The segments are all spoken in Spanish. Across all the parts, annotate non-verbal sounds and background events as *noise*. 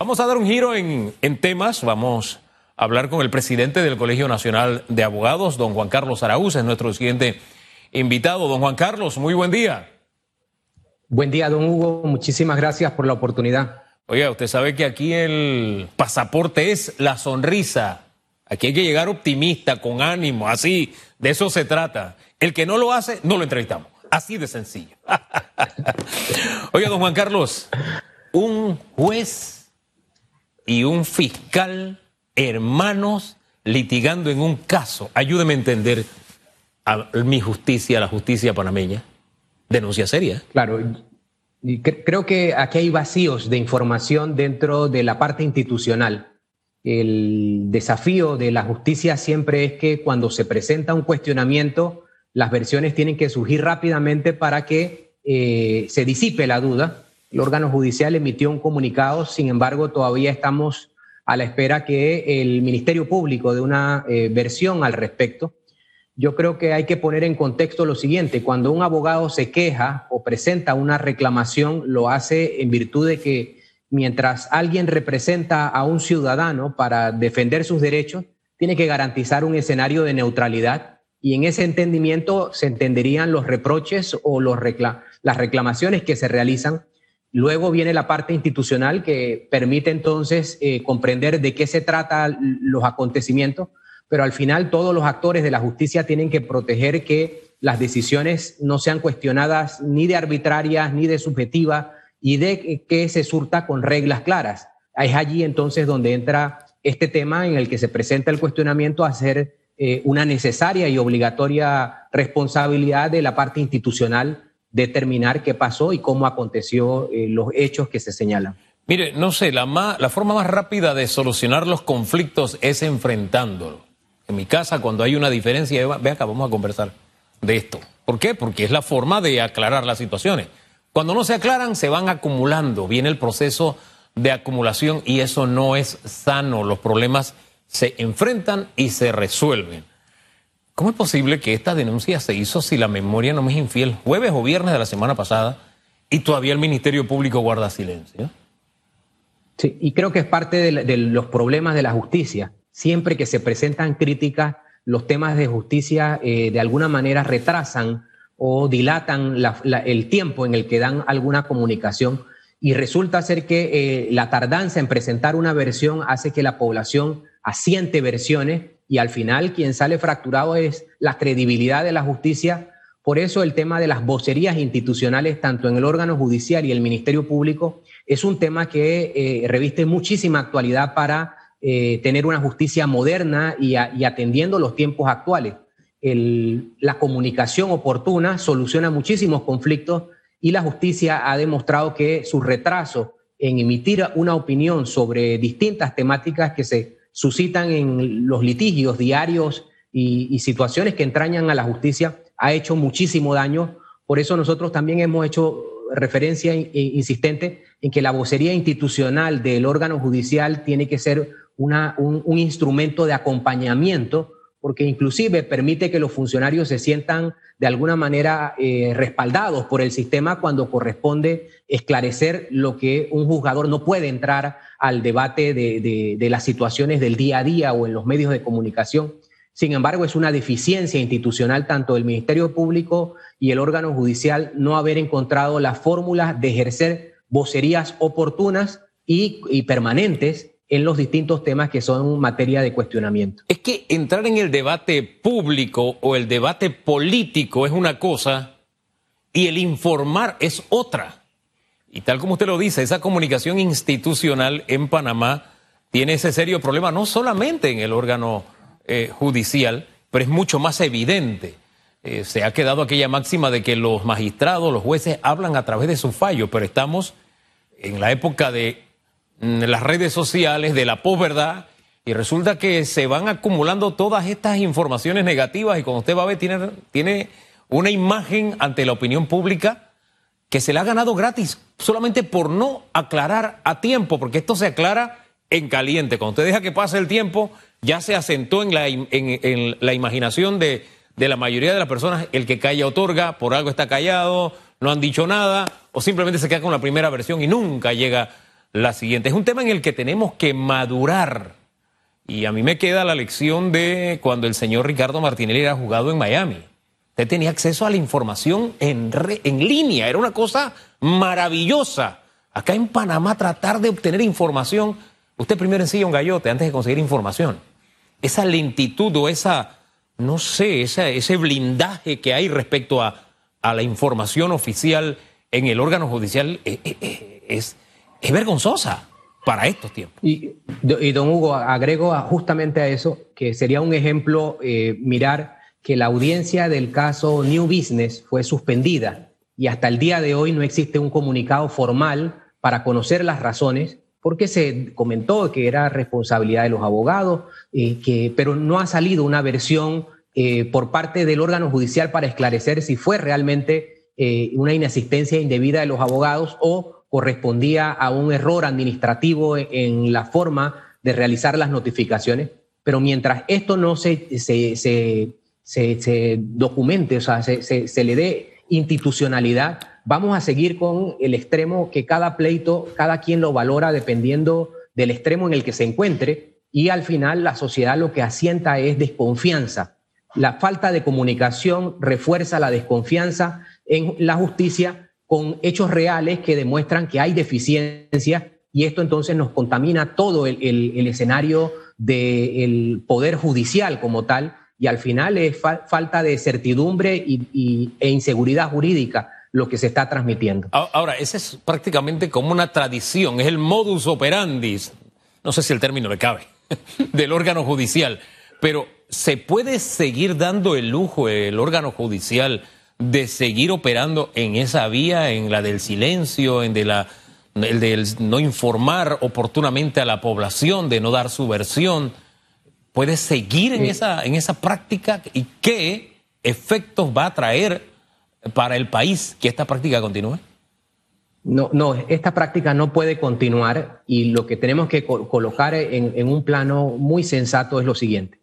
Vamos a dar un giro en, temas. Vamos a hablar con el presidente del Colegio Nacional de Abogados, don Juan Carlos Araúz, es nuestro siguiente invitado. Don Juan Carlos, muy buen día. Buen día, don Hugo. Muchísimas gracias por la oportunidad. Oiga, usted sabe que aquí el pasaporte es la sonrisa. Aquí hay que llegar optimista, con ánimo, así. De eso se trata. El que no lo hace, no lo entrevistamos. Así de sencillo. *laughs* Oiga, don Juan Carlos, un juez y un fiscal hermanos litigando en un caso. Ayúdeme a entender a mi justicia, la justicia panameña. Denuncia seria. Claro. creo que aquí hay vacíos de información dentro de la parte institucional. El desafío de la justicia siempre es que cuando se presenta un cuestionamiento, las versiones tienen que surgir rápidamente para que eh, se disipe la duda el órgano judicial emitió un comunicado, sin embargo, todavía estamos a la espera que el Ministerio Público dé una eh, versión al respecto. Yo creo que hay que poner en contexto lo siguiente, cuando un abogado se queja o presenta una reclamación, lo hace en virtud de que mientras alguien representa a un ciudadano para defender sus derechos, tiene que garantizar un escenario de neutralidad y en ese entendimiento se entenderían los reproches o los las reclamaciones que se realizan Luego viene la parte institucional que permite entonces eh, comprender de qué se tratan los acontecimientos, pero al final todos los actores de la justicia tienen que proteger que las decisiones no sean cuestionadas ni de arbitrarias ni de subjetivas y de que se surta con reglas claras. Es allí entonces donde entra este tema en el que se presenta el cuestionamiento a ser eh, una necesaria y obligatoria responsabilidad de la parte institucional determinar qué pasó y cómo aconteció eh, los hechos que se señalan. Mire, no sé, la, la forma más rápida de solucionar los conflictos es enfrentándolo. En mi casa, cuando hay una diferencia, ve acá, vamos a conversar de esto. ¿Por qué? Porque es la forma de aclarar las situaciones. Cuando no se aclaran, se van acumulando, viene el proceso de acumulación y eso no es sano. Los problemas se enfrentan y se resuelven. ¿Cómo es posible que esta denuncia se hizo si la memoria no me es infiel jueves o viernes de la semana pasada y todavía el Ministerio Público guarda silencio? Sí, y creo que es parte de, los problemas de la justicia. Siempre que se presentan críticas, los temas de justicia eh, de alguna manera retrasan o dilatan el tiempo en el que dan alguna comunicación y resulta ser que eh, la tardanza en presentar una versión hace que la población asiente versiones y al final quien sale fracturado es la credibilidad de la justicia. Por eso el tema de las vocerías institucionales, tanto en el órgano judicial y el Ministerio Público, es un tema que eh, reviste muchísima actualidad para eh, tener una justicia moderna y, atendiendo los tiempos actuales. la comunicación oportuna soluciona muchísimos conflictos y la justicia ha demostrado que su retraso en emitir una opinión sobre distintas temáticas que se suscitan en los litigios diarios y, situaciones que entrañan a la justicia ha hecho muchísimo daño. Por eso nosotros también hemos hecho referencia insistente en que la vocería institucional del órgano judicial tiene que ser una, un, instrumento de acompañamiento porque inclusive permite que los funcionarios se sientan de alguna manera eh, respaldados por el sistema cuando corresponde esclarecer lo que un juzgador no puede entrar al debate de, de, las situaciones del día a día o en los medios de comunicación. Sin embargo, es una deficiencia institucional tanto del Ministerio Público y el órgano judicial no haber encontrado las fórmulas de ejercer vocerías oportunas y, y permanentes en los distintos temas que son materia de cuestionamiento. Es que entrar en el debate público o el debate político es una cosa y el informar es otra. Y tal como usted lo dice, esa comunicación institucional en Panamá tiene ese serio problema, no solamente en el órgano eh, judicial, pero es mucho más evidente. Eh, se ha quedado aquella máxima de que los magistrados, los jueces hablan a través de su fallo, pero estamos en la época de las redes sociales, de la posverdad, y resulta que se van acumulando todas estas informaciones negativas y cuando usted va a ver tiene, tiene una imagen ante la opinión pública que se le ha ganado gratis solamente por no aclarar a tiempo, porque esto se aclara en caliente. Cuando usted deja que pase el tiempo, ya se asentó en la, en, la imaginación de, de la mayoría de las personas, el que calla otorga, por algo está callado, no han dicho nada, o simplemente se queda con la primera versión y nunca llega la siguiente. Es un tema en el que tenemos que madurar. Y a mí me queda la lección de cuando el señor Ricardo Martinelli era jugado en Miami. Usted tenía acceso a la información en, en línea, era una cosa maravillosa. Acá en Panamá tratar de obtener información, usted primero ensilla un gallote antes de conseguir información. Esa lentitud o esa, no sé, ese blindaje que hay respecto a, a la información oficial en el órgano judicial eh, eh, eh, es, es, vergonzosa para estos tiempos. Y, don Hugo, agrego justamente a eso que sería un ejemplo mirar que la audiencia del caso New Business fue suspendida y hasta el día de hoy no existe un comunicado formal para conocer las razones porque se comentó que era responsabilidad de los abogados, que, pero no ha salido una versión por parte del órgano judicial para esclarecer si fue realmente eh, una inasistencia indebida de los abogados o correspondía a un error administrativo en, la forma de realizar las notificaciones. Pero mientras esto no se, se, se, documente, o sea, se, le dé institucionalidad, vamos a seguir con el extremo que cada pleito, cada quien lo valora dependiendo del extremo en el que se encuentre y al final la sociedad lo que asienta es desconfianza. La falta de comunicación refuerza la desconfianza en la justicia con hechos reales que demuestran que hay deficiencias y esto entonces nos contamina todo el, escenario del poder judicial como tal y al final es falta de certidumbre y, e inseguridad jurídica lo que se está transmitiendo. Ahora, esa es prácticamente como una tradición, es el modus operandi, no sé si el término le cabe, *laughs* del órgano judicial, pero ¿se puede seguir dando el lujo el órgano judicial de seguir operando en esa vía, en la del silencio, en de la, el del no informar oportunamente a la población, de no dar su versión, puede seguir en, esa, en esa práctica y qué efectos va a traer para el país que esta práctica continúe? No, no, esta práctica no puede continuar y lo que tenemos que colocar en un plano muy sensato es lo siguiente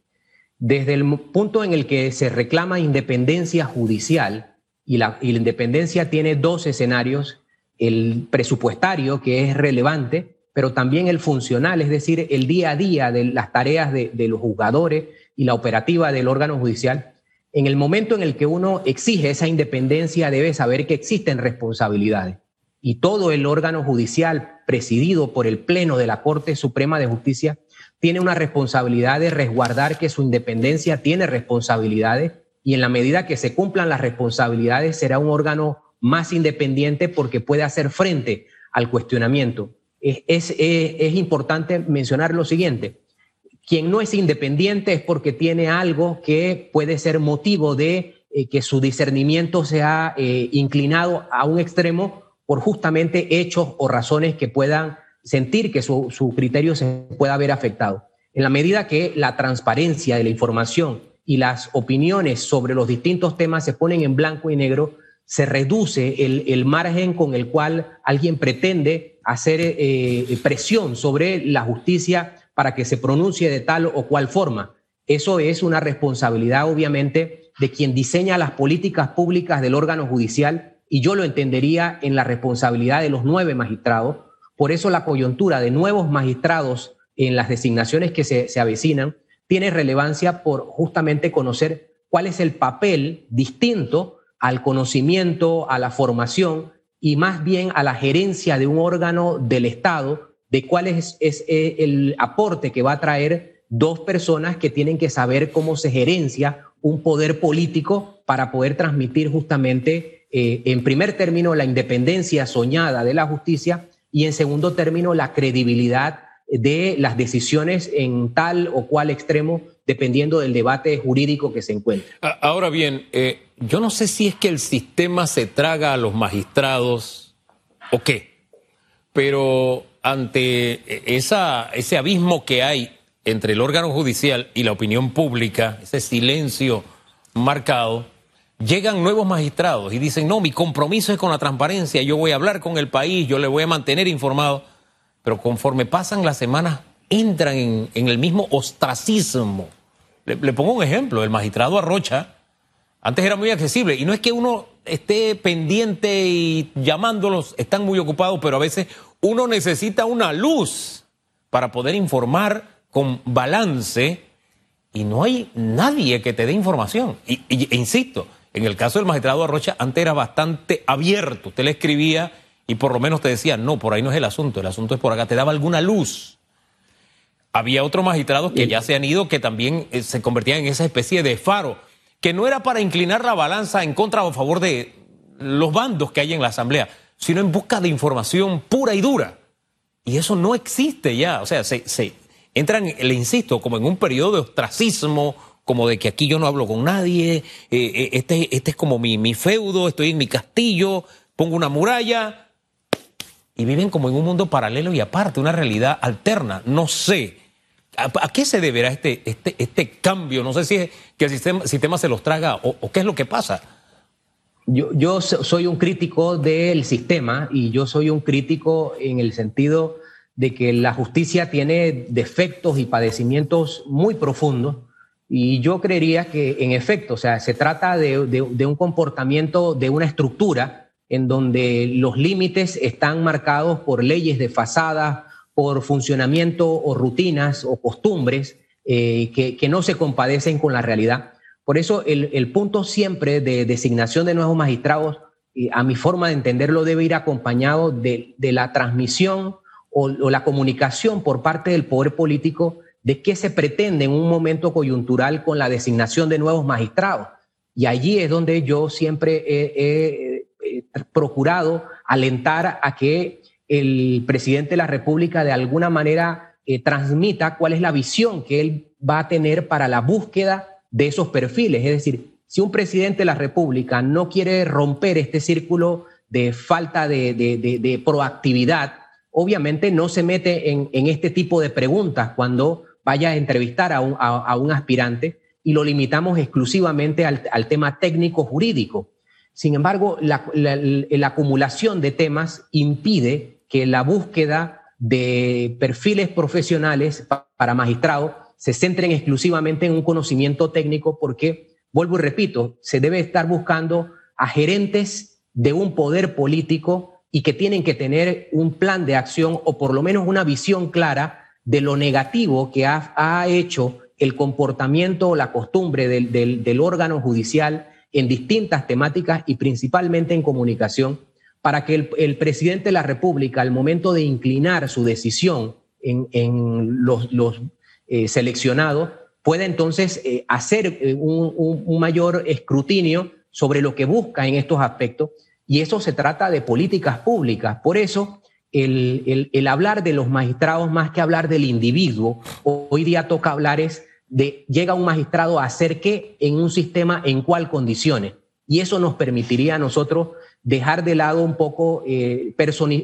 desde el punto en el que se reclama independencia judicial, y la, independencia tiene dos escenarios, el presupuestario, que es relevante, pero también el funcional, es decir, el día a día de las tareas de, de los juzgadores y la operativa del órgano judicial. En el momento en el que uno exige esa independencia, debe saber que existen responsabilidades. Y todo el órgano judicial, presidido por el Pleno de la Corte Suprema de Justicia, tiene una responsabilidad de resguardar que su independencia tiene responsabilidades y en la medida que se cumplan las responsabilidades será un órgano más independiente porque puede hacer frente al cuestionamiento. Es, es, importante mencionar lo siguiente. Quien no es independiente es porque tiene algo que puede ser motivo de eh, que su discernimiento sea eh, inclinado a un extremo por justamente hechos o razones que puedan sentir que su, criterio se pueda ver afectado. En la medida que la transparencia de la información y las opiniones sobre los distintos temas se ponen en blanco y negro, se reduce el, margen con el cual alguien pretende hacer eh, presión sobre la justicia para que se pronuncie de tal o cual forma. Eso es una responsabilidad, obviamente, de quien diseña las políticas públicas del órgano judicial y yo lo entendería en la responsabilidad de los nueve magistrados, por eso la coyuntura de nuevos magistrados en las designaciones que se, avecinan tiene relevancia por justamente conocer cuál es el papel distinto al conocimiento, a la formación y más bien a la gerencia de un órgano del Estado, de cuál es, eh, el aporte que va a traer dos personas que tienen que saber cómo se gerencia un poder político para poder transmitir justamente, eh, en primer término, la independencia soñada de la justicia y en segundo término la credibilidad de las decisiones en tal o cual extremo, dependiendo del debate jurídico que se encuentre. Ahora bien, eh, yo no sé si es que el sistema se traga a los magistrados o qué, pero ante esa, ese abismo que hay entre el órgano judicial y la opinión pública, ese silencio marcado, llegan nuevos magistrados y dicen, no, mi compromiso es con la transparencia, yo voy a hablar con el país, yo le voy a mantener informado, pero conforme pasan las semanas, entran en, el mismo ostracismo. Le, pongo un ejemplo, el magistrado Arrocha, antes era muy accesible, y no es que uno esté pendiente y llamándolos, están muy ocupados, pero a veces uno necesita una luz para poder informar con balance y no hay nadie que te dé información. Y, e insisto, en el caso del magistrado Arrocha, antes era bastante abierto. Usted le escribía y por lo menos te decía, no, por ahí no es el asunto, el asunto es por acá, te daba alguna luz. Había otros magistrados que ya se han ido que también eh, se convertían en esa especie de faro, que no era para inclinar la balanza en contra o a favor de los bandos que hay en la Asamblea, sino en busca de información pura y dura. Y eso no existe ya. O sea, se, se entran, le insisto, como en un periodo de ostracismo, como de que aquí yo no hablo con nadie, eh, eh, este, este es como mi, mi feudo, estoy en mi castillo, pongo una muralla, y viven como en un mundo paralelo y aparte, una realidad alterna. No sé. ¿A, qué se deberá este, este, este cambio? No sé si es que el sistema, sistema se los traga o qué es lo que pasa. Yo, soy un crítico del sistema y yo soy un crítico en el sentido de que la justicia tiene defectos y padecimientos muy profundos y yo creería que en efecto, o sea, se trata de, un comportamiento, de una estructura en donde los límites están marcados por leyes de fachada, por funcionamiento o rutinas o costumbres eh, que no se compadecen con la realidad. Por eso el, punto siempre de designación de nuevos magistrados, a mi forma de entenderlo, debe ir acompañado de, la transmisión o, la comunicación por parte del poder político de qué se pretende en un momento coyuntural con la designación de nuevos magistrados. Y allí es donde yo siempre he, procurado alentar a que el presidente de la República de alguna manera eh, transmita cuál es la visión que él va a tener para la búsqueda de esos perfiles. Es decir, si un presidente de la República no quiere romper este círculo de falta de, proactividad, obviamente no se mete en, este tipo de preguntas cuando vaya a entrevistar a un, aspirante y lo limitamos exclusivamente al, tema técnico jurídico. Sin embargo, la, acumulación de temas impide que la búsqueda de perfiles profesionales para magistrados se centren exclusivamente en un conocimiento técnico porque, vuelvo y repito, se debe estar buscando a gerentes de un poder político y que tienen que tener un plan de acción o por lo menos una visión clara de lo negativo que ha, hecho el comportamiento o la costumbre del, órgano judicial en distintas temáticas y principalmente en comunicación, para que el, presidente de la República, al momento de inclinar su decisión en, los, los, eh, seleccionado puede entonces eh, hacer eh, un, mayor escrutinio sobre lo que busca en estos aspectos y eso se trata de políticas públicas. Por eso, el, hablar de los magistrados más que hablar del individuo, hoy día toca hablar es de llega un magistrado a hacer qué en un sistema, en cuál condiciones. Y eso nos permitiría a nosotros dejar de lado un poco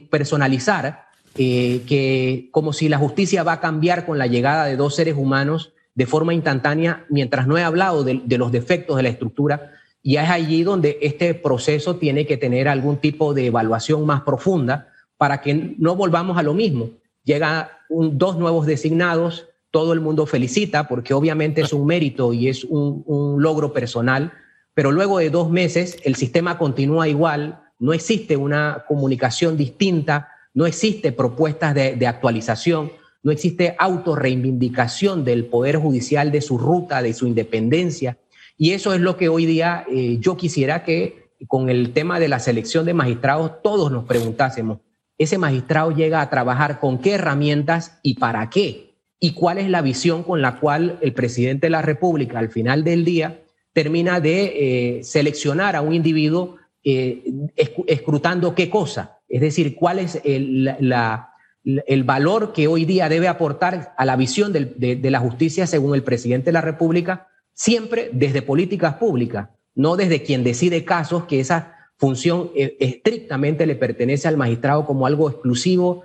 personalizar eh, que como si la justicia va a cambiar con la llegada de dos seres humanos de forma instantánea, mientras no he hablado de, los defectos de la estructura, y es allí donde este proceso tiene que tener algún tipo de evaluación más profunda para que no volvamos a lo mismo. Llegan dos nuevos designados, todo el mundo felicita porque obviamente es un mérito y es un, un logro personal, pero luego de dos meses el sistema continúa igual, no existe una comunicación distinta no existe propuestas de, actualización, no existe autorreivindicación del Poder Judicial de su ruta, de su independencia. Y eso es lo que hoy día eh, yo quisiera que con el tema de la selección de magistrados todos nos preguntásemos, ¿ese magistrado llega a trabajar con qué herramientas y para qué? ¿Y cuál es la visión con la cual el presidente de la República al final del día termina de eh, seleccionar a un individuo eh, escrutando qué cosa? Es decir, cuál es el, valor que hoy día debe aportar a la visión de, la justicia según el presidente de la República, siempre desde políticas públicas, no desde quien decide casos, que esa función eh, estrictamente le pertenece al magistrado como algo exclusivo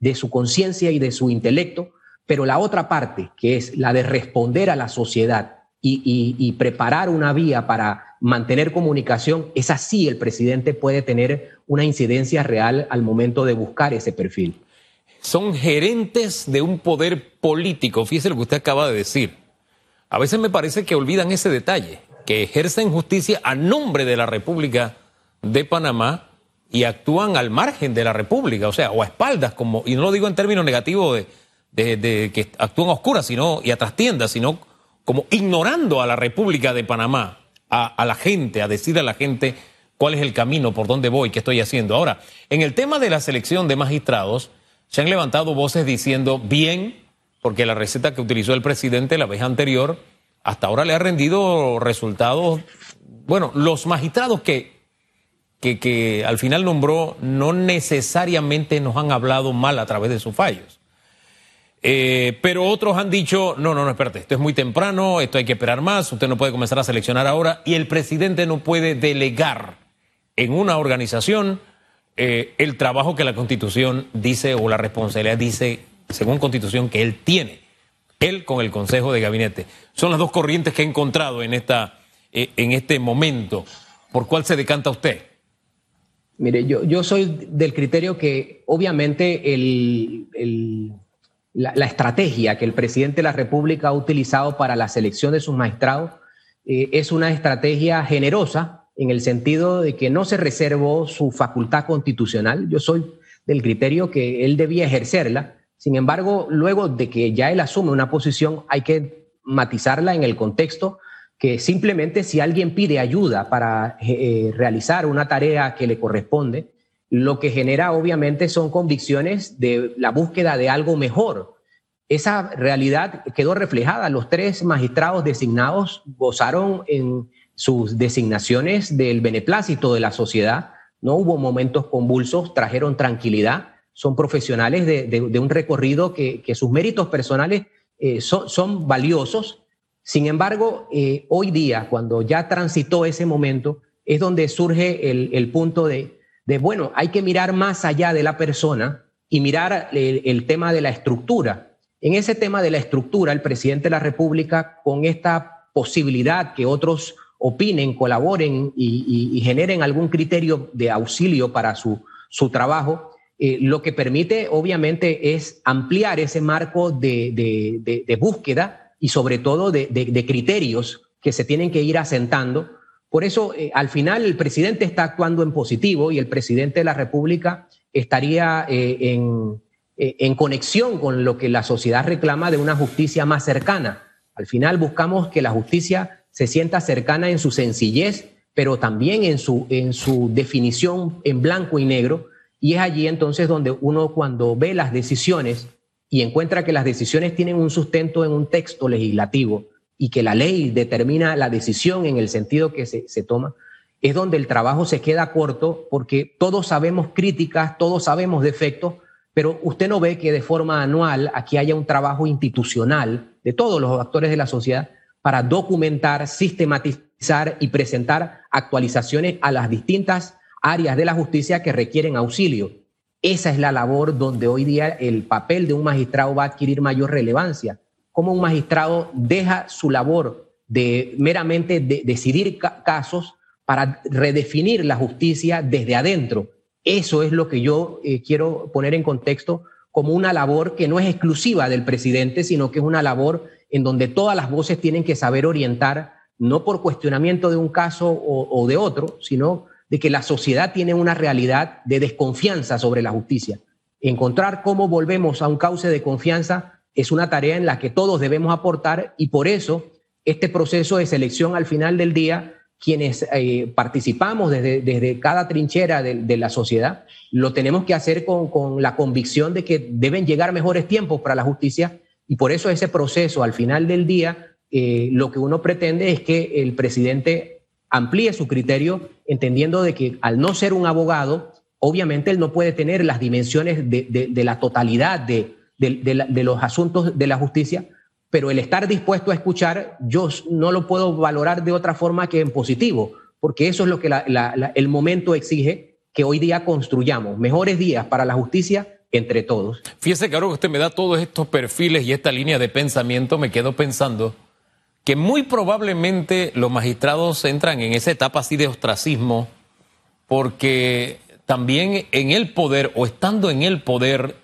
de su conciencia y de su intelecto, pero la otra parte, que es la de responder a la sociedad y preparar una vía para mantener comunicación, es así el presidente puede tener una incidencia real al momento de buscar ese perfil. Son gerentes de un poder político, fíjese lo que usted acaba de decir. A veces me parece que olvidan ese detalle, que ejercen justicia a nombre de la República de Panamá y actúan al margen de la República, o sea, o a espaldas, como, y no lo digo en términos negativos de, que actúan a oscuras sino, y a trastiendas, sino como ignorando a la República de Panamá, a, a la gente, a decir a la gente cuál es el camino, por dónde voy, qué estoy haciendo. Ahora, en el tema de la selección de magistrados, se han levantado voces diciendo bien, porque la receta que utilizó el presidente la vez anterior, hasta ahora le ha rendido resultados, bueno, los magistrados que, que, que al final nombró no necesariamente nos han hablado mal a través de sus fallos. Eh, pero otros han dicho, no, no, no, espérate, esto es muy temprano, esto hay que esperar más, usted no puede comenzar a seleccionar ahora y el presidente no puede delegar en una organización eh, el trabajo que la constitución dice o la responsabilidad dice, según constitución, que él tiene, él con el Consejo de Gabinete. Son las dos corrientes que he encontrado en, esta, eh, en este momento. ¿Por cuál se decanta usted? Mire, yo, soy del criterio que obviamente la, estrategia que el presidente de la República ha utilizado para la selección de sus magistrados eh, es una estrategia generosa en el sentido de que no se reservó su facultad constitucional. Yo soy del criterio que él debía ejercerla. Sin embargo, luego de que ya él asume una posición, hay que matizarla en el contexto que simplemente si alguien pide ayuda para eh, eh, realizar una tarea que le corresponde, lo que genera obviamente son convicciones de la búsqueda de algo mejor. Esa realidad quedó reflejada. Los tres magistrados designados gozaron en sus designaciones del beneplácito de la sociedad. No hubo momentos convulsos, trajeron tranquilidad. Son profesionales de, un recorrido que, sus méritos personales eh, son, valiosos. Sin embargo, eh, hoy día, cuando ya transitó ese momento, es donde surge el punto de de, bueno, hay que mirar más allá de la persona y mirar el, tema de la estructura. En ese tema de la estructura, el presidente de la República, con esta posibilidad que otros opinen, colaboren y, generen algún criterio de auxilio para su, su trabajo, eh, lo que permite obviamente es ampliar ese marco de, búsqueda y sobre todo de, criterios que se tienen que ir asentando por eso, eh, al final, el presidente está actuando en positivo y el presidente de la República estaría eh, en, eh, en conexión con lo que la sociedad reclama de una justicia más cercana. Al final buscamos que la justicia se sienta cercana en su sencillez, pero también en su, en su definición en blanco y negro. Y es allí entonces donde uno cuando ve las decisiones y encuentra que las decisiones tienen un sustento en un texto legislativo, y que la ley determina la decisión en el sentido que se, toma, es donde el trabajo se queda corto porque todos sabemos críticas, todos sabemos defectos, pero usted no ve que de forma anual aquí haya un trabajo institucional de todos los actores de la sociedad para documentar, sistematizar y presentar actualizaciones a las distintas áreas de la justicia que requieren auxilio. Esa es la labor donde hoy día el papel de un magistrado va a adquirir mayor relevancia cómo un magistrado deja su labor de meramente decidir casos para redefinir la justicia desde adentro. Eso es lo que yo eh, quiero poner en contexto como una labor que no es exclusiva del presidente, sino que es una labor en donde todas las voces tienen que saber orientar, no por cuestionamiento de un caso o de otro, sino de que la sociedad tiene una realidad de desconfianza sobre la justicia. Encontrar cómo volvemos a un cauce de confianza es una tarea en la que todos debemos aportar y por eso este proceso de selección al final del día, quienes eh, participamos desde, desde, cada trinchera de, la sociedad, lo tenemos que hacer con, la convicción de que deben llegar mejores tiempos para la justicia y por eso ese proceso al final del día, eh, lo que uno pretende es que el presidente amplíe su criterio, entendiendo de que al no ser un abogado, obviamente él no puede tener las dimensiones de la totalidad de, los asuntos de la justicia, pero el estar dispuesto a escuchar, yo no lo puedo valorar de otra forma que en positivo, porque eso es lo que el momento exige que hoy día construyamos, mejores días para la justicia entre todos. Fíjese que que usted me da todos estos perfiles y esta línea de pensamiento, me quedo pensando que muy probablemente los magistrados entran en esa etapa así de ostracismo, porque también en el poder o estando en el poder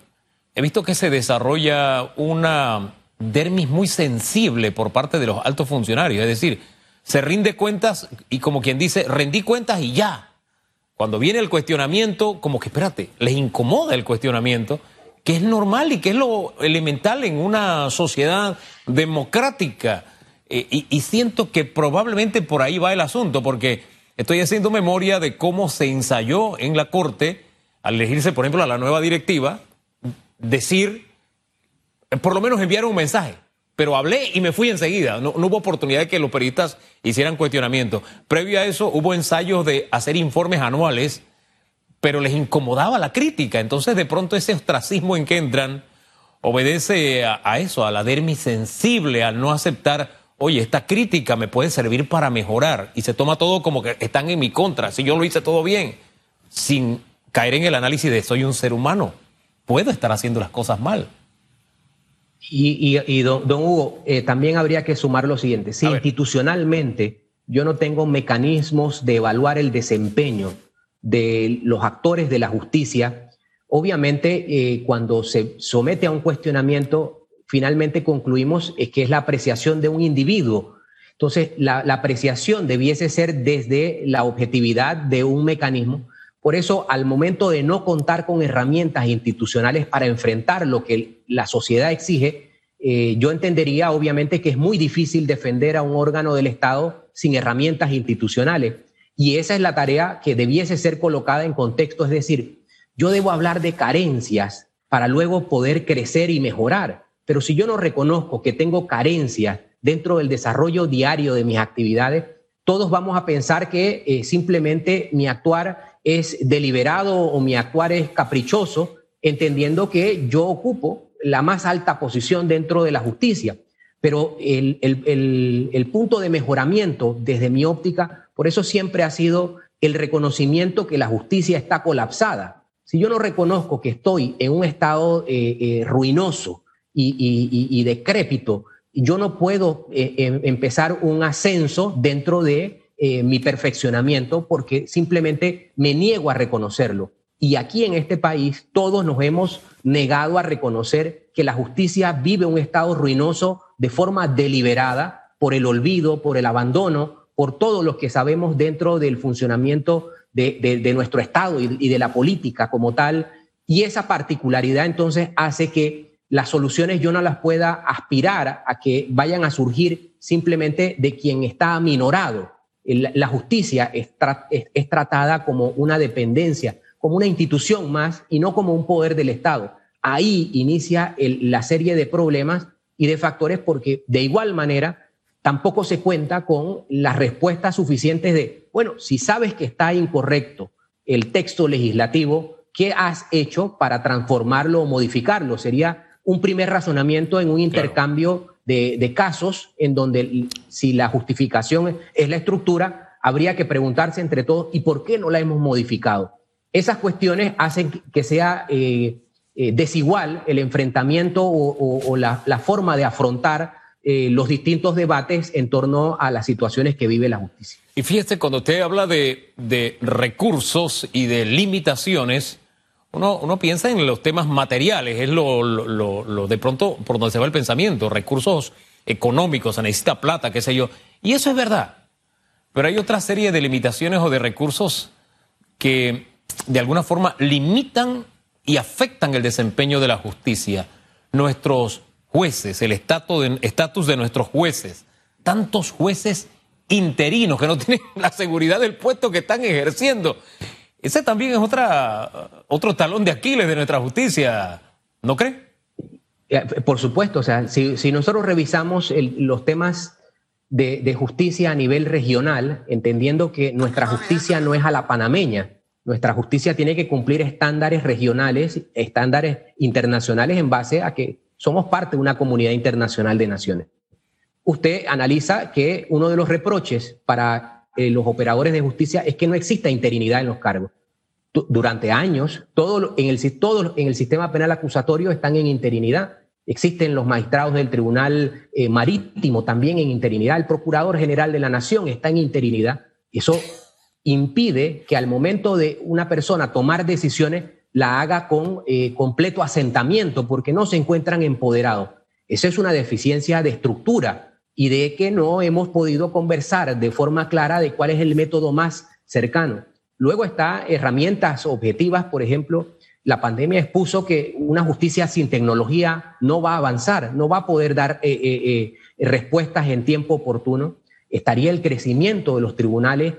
he visto que se desarrolla una dermis muy sensible por parte de los altos funcionarios, es decir, se rinde cuentas y como quien dice, rendí cuentas y ya. cuando viene el cuestionamiento, como que espérate, les incomoda el cuestionamiento, que es normal y que es lo elemental en una sociedad democrática. Eh, y, siento que probablemente por ahí va el asunto, porque estoy haciendo memoria de cómo se ensayó en la Corte, al elegirse, por ejemplo, a la nueva directiva, decir, por lo menos enviar un mensaje pero hablé y me fui enseguida. No, hubo oportunidad de que los periodistas hicieran cuestionamiento. Previo a eso hubo ensayos de hacer informes anuales, pero les incomodaba la crítica. Entonces de pronto ese ostracismo en que entran obedece a, eso, a la dermis sensible, al no aceptar, oye, esta crítica me puede servir para mejorar. Y se toma todo como que están en mi contra. Si yo lo hice todo bien, sin caer en el análisis de soy un ser humano, puedo estar haciendo las cosas mal. Y, don, Hugo, eh, también habría que sumar lo siguiente. Si institucionalmente yo no tengo mecanismos de evaluar el desempeño de los actores de la justicia, obviamente eh, cuando se somete a un cuestionamiento, finalmente concluimos que es la apreciación de un individuo. Entonces, la apreciación debiese ser desde la objetividad de un mecanismo por eso, al momento de no contar con herramientas institucionales para enfrentar lo que la sociedad exige, eh, yo entendería obviamente que es muy difícil defender a un órgano del Estado sin herramientas institucionales. Y esa es la tarea que debiese ser colocada en contexto, es decir, yo debo hablar de carencias para luego poder crecer y mejorar. Pero si yo no reconozco que tengo carencias dentro del desarrollo diario de mis actividades, todos vamos a pensar que eh, simplemente mi actuar es deliberado o mi actuar es caprichoso, entendiendo que yo ocupo la más alta posición dentro de la justicia. Pero el, el, punto de mejoramiento desde mi óptica, por eso siempre ha sido el reconocimiento que la justicia está colapsada. Si yo no reconozco que estoy en un estado eh, eh, ruinoso y, decrépito, yo no puedo eh, em, empezar un ascenso dentro de eh, mi perfeccionamiento porque simplemente me niego a reconocerlo. Y aquí en este país todos nos hemos negado a reconocer que la justicia vive un estado ruinoso de forma deliberada por el olvido, por el abandono, por todo lo que sabemos dentro del funcionamiento de, nuestro Estado y, y de la política como tal. Y esa particularidad entonces hace que las soluciones yo no las pueda aspirar a que vayan a surgir simplemente de quien está aminorado, la justicia es, tratada como una dependencia, como una institución más y no como un poder del Estado. Ahí inicia la serie de problemas y de factores porque de igual manera tampoco se cuenta con las respuestas suficientes de, bueno, si sabes que está incorrecto el texto legislativo, ¿qué has hecho para transformarlo o modificarlo? Sería un primer razonamiento en un intercambio de, casos en donde si la justificación es la estructura, habría que preguntarse entre todos, ¿y por qué no la hemos modificado? Esas cuestiones hacen que sea eh, eh, desigual el enfrentamiento o, la, forma de afrontar eh, los distintos debates en torno a las situaciones que vive la justicia. Y fíjese, cuando usted habla de, de recursos y de limitaciones, uno, piensa en los temas materiales, es lo, de pronto por donde se va el pensamiento, recursos económicos, se necesita plata, qué sé yo. Y eso es verdad. Pero hay otra serie de limitaciones o de recursos que de alguna forma limitan y afectan el desempeño de la justicia. Nuestros jueces, el estatus de nuestros jueces, tantos jueces interinos que no *laughs* tienen la seguridad del puesto que están ejerciendo. Ese también es otra, otro talón de Aquiles de nuestra justicia, ¿no cree? Por supuesto, o sea, si, nosotros revisamos los temas de, justicia a nivel regional, entendiendo que nuestra justicia no es a la panameña, nuestra justicia tiene que cumplir estándares regionales, estándares internacionales en base a que somos parte de una comunidad internacional de naciones. Usted analiza que uno de los reproches para eh, los operadores de justicia es que no exista interinidad en los cargos. Durante años, todo en, el, en el sistema penal acusatorio están en interinidad. Existen los magistrados del Tribunal eh, Marítimo también en interinidad. El Procurador General de la Nación está en interinidad. Eso impide que al momento de una persona tomar decisiones la haga con eh, completo asentamiento porque no se encuentran empoderados. Esa es una deficiencia de estructura y de que no hemos podido conversar de forma clara de cuál es el método más cercano. Luego está herramientas objetivas, por ejemplo, la pandemia expuso que una justicia sin tecnología no va a avanzar, no va a poder dar eh, eh, eh, respuestas en tiempo oportuno. Estaría el crecimiento de los tribunales.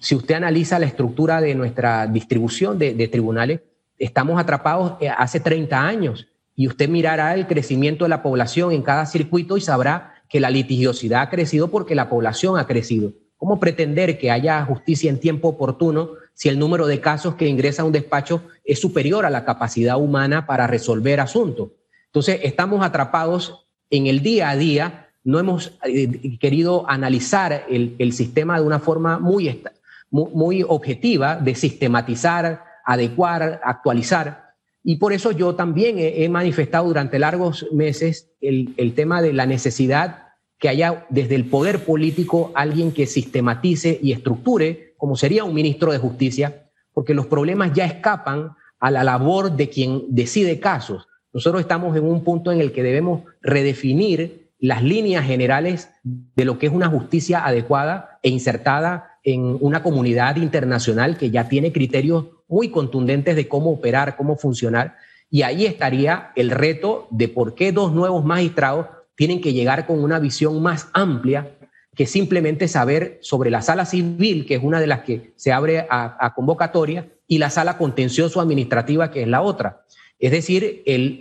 Si usted analiza la estructura de nuestra distribución de, de tribunales, estamos atrapados hace 30 años y usted mirará el crecimiento de la población en cada circuito y sabrá que la litigiosidad ha crecido porque la población ha crecido. ¿Cómo pretender que haya justicia en tiempo oportuno si el número de casos que ingresa a un despacho es superior a la capacidad humana para resolver asuntos? Entonces, estamos atrapados en el día a día, no hemos eh, querido analizar el, sistema de una forma muy, muy objetiva de sistematizar, adecuar, actualizar. Y por eso yo también he, manifestado durante largos meses el, el, tema de la necesidad que haya desde el poder político alguien que sistematice y estructure, como sería un ministro de justicia, porque los problemas ya escapan a la labor de quien decide casos. Nosotros estamos en un punto en el que debemos redefinir las líneas generales de lo que es una justicia adecuada e insertada en una comunidad internacional que ya tiene criterios muy contundentes de cómo operar, cómo funcionar. Y ahí estaría el reto de por qué dos nuevos magistrados tienen que llegar con una visión más amplia que simplemente saber sobre la sala civil, que es una de las que se abre a, convocatoria, y la sala contencioso administrativa, que es la otra. Es decir, el,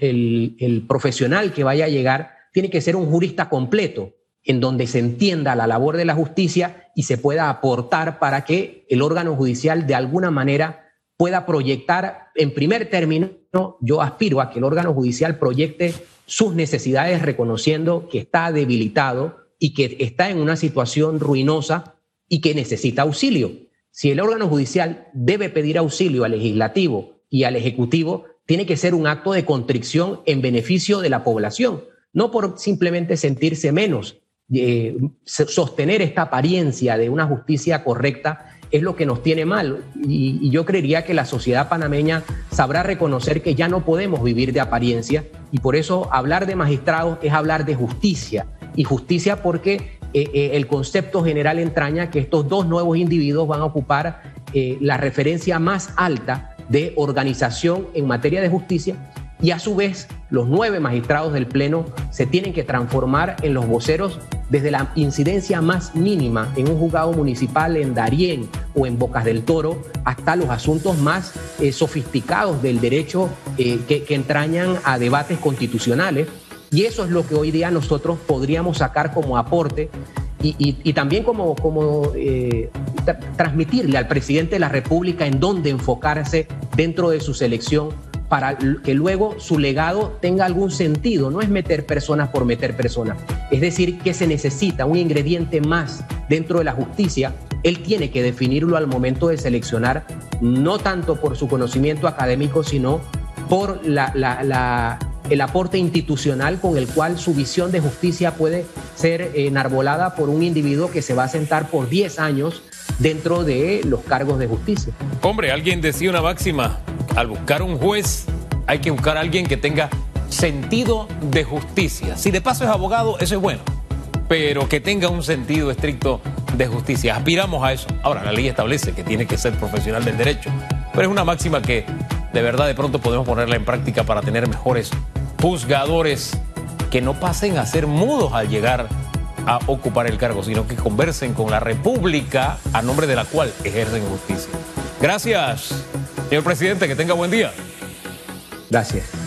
el profesional que vaya a llegar tiene que ser un jurista completo, en donde se entienda la labor de la justicia y se pueda aportar para que el órgano judicial de alguna manera pueda proyectar, en primer término, yo aspiro a que el órgano judicial proyecte sus necesidades reconociendo que está debilitado y que está en una situación ruinosa y que necesita auxilio. Si el órgano judicial debe pedir auxilio al legislativo y al ejecutivo, tiene que ser un acto de contrición en beneficio de la población, no por simplemente sentirse menos, eh, sostener esta apariencia de una justicia correcta es lo que nos tiene mal. Y, yo creería que la sociedad panameña sabrá reconocer que ya no podemos vivir de apariencia y por eso hablar de magistrados es hablar de justicia. Y justicia porque eh, eh, el concepto general entraña que estos dos nuevos individuos van a ocupar la referencia más alta de organización en materia de justicia y a su vez los nueve magistrados del Pleno se tienen que transformar en los voceros desde la incidencia más mínima en un juzgado municipal en Darién o en Bocas del Toro hasta los asuntos más eh, sofisticados del derecho eh, que, entrañan a debates constitucionales. Y eso es lo que hoy día nosotros podríamos sacar como aporte y, también como, como eh, transmitirle al presidente de la República en dónde enfocarse dentro de su selección para que luego su legado tenga algún sentido. No es meter personas por meter personas. Es decir, que se necesita un ingrediente más dentro de la justicia. Él tiene que definirlo al momento de seleccionar, no tanto por su conocimiento académico, sino por el aporte institucional con el cual su visión de justicia puede ser enarbolada por un individuo que se va a sentar por 10 años dentro de los cargos de justicia. Hombre, alguien decía una máxima, al buscar un juez hay que buscar a alguien que tenga sentido de justicia. Si de paso es abogado, eso es bueno, pero que tenga un sentido estricto de justicia. Aspiramos a eso. Ahora, la ley establece que tiene que ser profesional del derecho, pero es una máxima que de verdad de pronto podemos ponerla en práctica para tener mejores juzgadores que no pasen a ser mudos al llegar a ocupar el cargo, sino que conversen con la República a nombre de la cual ejercen justicia. Gracias, señor presidente, que tenga buen día. Gracias.